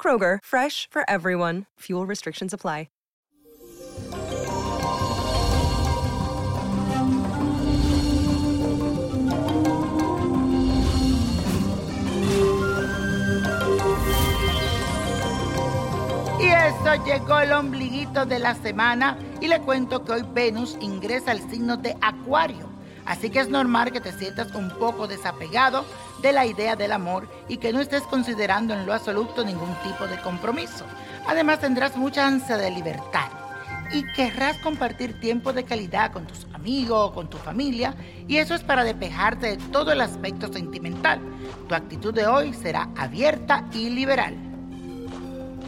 Kroger, fresh for everyone. Fuel restrictions apply. Y eso llegó el ombliguito de la semana y le cuento que hoy Venus ingresa al signo de Acuario. Así que es normal que te sientas un poco desapegado de la idea del amor y que no estés considerando en lo absoluto ningún tipo de compromiso. Además tendrás mucha ansia de libertad y querrás compartir tiempo de calidad con tus amigos o con tu familia y eso es para despejarte de todo el aspecto sentimental. Tu actitud de hoy será abierta y liberal.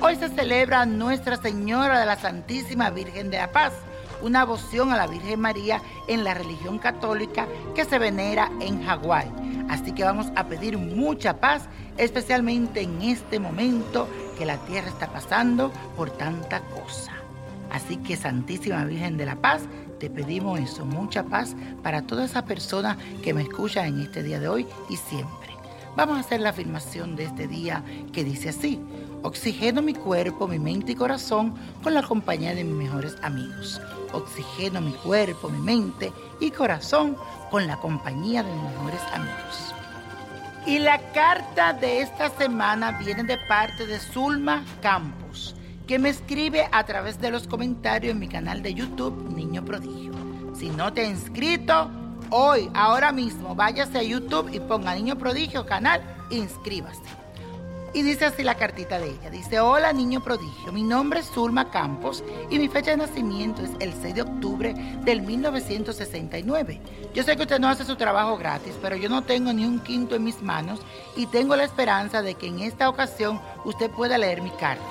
Hoy se celebra Nuestra Señora de la Santísima Virgen de la Paz, una devoción a la Virgen María en la religión católica que se venera en Hawái. Así que vamos a pedir mucha paz, especialmente en este momento que la tierra está pasando por tanta cosa. Así que Santísima Virgen de la Paz, te pedimos eso, mucha paz para toda esa persona que me escucha en este día de hoy y siempre. Vamos a hacer la afirmación de este día que dice así. Oxigeno mi cuerpo, mi mente y corazón con la compañía de mis mejores amigos. Oxigeno mi cuerpo, mi mente y corazón con la compañía de mis mejores amigos. Y la carta de esta semana viene de parte de Zulma Campos, que me escribe a través de los comentarios en mi canal de YouTube Niño Prodigio. Si no te has inscrito, hoy, ahora mismo, váyase a YouTube y ponga Niño Prodigio canal, inscríbase. Y dice así la cartita de ella. Dice, hola niño prodigio, mi nombre es Zulma Campos y mi fecha de nacimiento es el 6 de octubre del 1969. Yo sé que usted no hace su trabajo gratis, pero yo no tengo ni un quinto en mis manos y tengo la esperanza de que en esta ocasión usted pueda leer mi carta.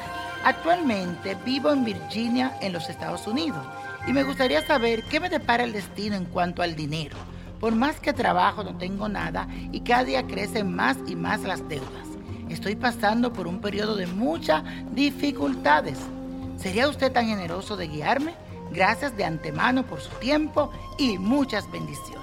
Actualmente vivo en Virginia, en los Estados Unidos, y me gustaría saber qué me depara el destino en cuanto al dinero. Por más que trabajo no tengo nada y cada día crecen más y más las deudas. Estoy pasando por un periodo de muchas dificultades. ¿Sería usted tan generoso de guiarme? Gracias de antemano por su tiempo y muchas bendiciones.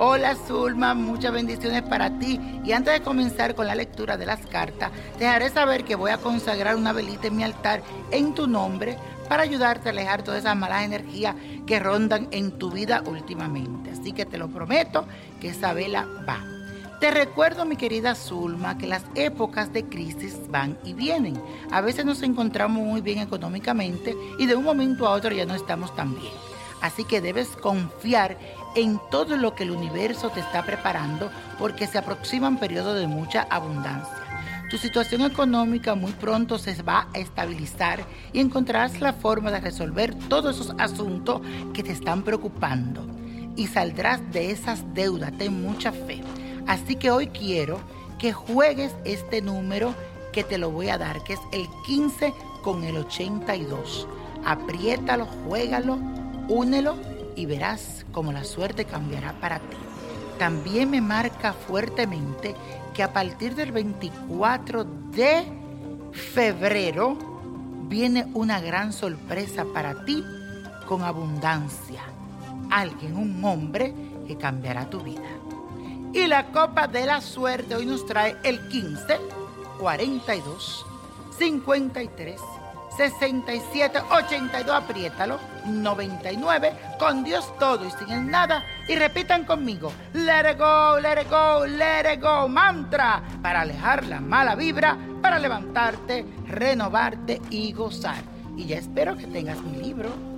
Hola Zulma, muchas bendiciones para ti. Y antes de comenzar con la lectura de las cartas, te haré saber que voy a consagrar una velita en mi altar en tu nombre para ayudarte a alejar todas esas malas energías que rondan en tu vida últimamente. Así que te lo prometo que esa vela va. Te recuerdo, mi querida Zulma, que las épocas de crisis van y vienen. A veces nos encontramos muy bien económicamente y de un momento a otro ya no estamos tan bien. Así que debes confiar en todo lo que el universo te está preparando porque se aproximan periodos de mucha abundancia. Tu situación económica muy pronto se va a estabilizar y encontrarás la forma de resolver todos esos asuntos que te están preocupando. Y saldrás de esas deudas, ten mucha fe. Así que hoy quiero que juegues este número que te lo voy a dar, que es el 15 con el 82. Apriétalo, juégalo, únelo y verás cómo la suerte cambiará para ti. También me marca fuertemente que a partir del 24 de febrero viene una gran sorpresa para ti con abundancia. Alguien, un hombre que cambiará tu vida. Y la copa de la suerte hoy nos trae el 15, 42, 53, 67, 82, apriétalo, 99, con Dios todo y sin el nada. Y repitan conmigo, let it go, let it go, let it go, mantra, para alejar la mala vibra, para levantarte, renovarte y gozar. Y ya espero que tengas mi libro.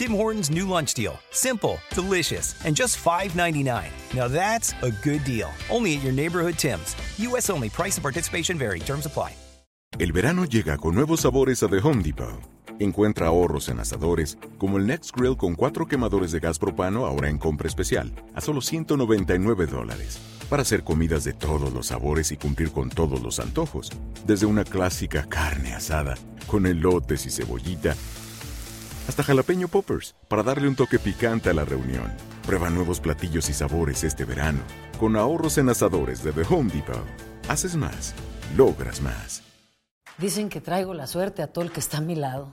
Tim Hortons new lunch deal. Simple, delicious, and just $5.99. Now that's a good deal. Only at your neighborhood Tim's. U.S. only. Price and participation vary. Terms apply. El verano llega con nuevos sabores a The Home Depot. Encuentra ahorros en asadores, como el Next Grill con cuatro quemadores de gas propano ahora en compra especial, a solo 199 dólares. Para hacer comidas de todos los sabores y cumplir con todos los antojos. Desde una clásica carne asada, con elotes y cebollita, hasta jalapeño poppers para darle un toque picante a la reunión. Prueba nuevos platillos y sabores este verano con ahorros en asadores de The Home Depot. Haces más, logras más. Dicen que traigo la suerte a todo el que está a mi lado.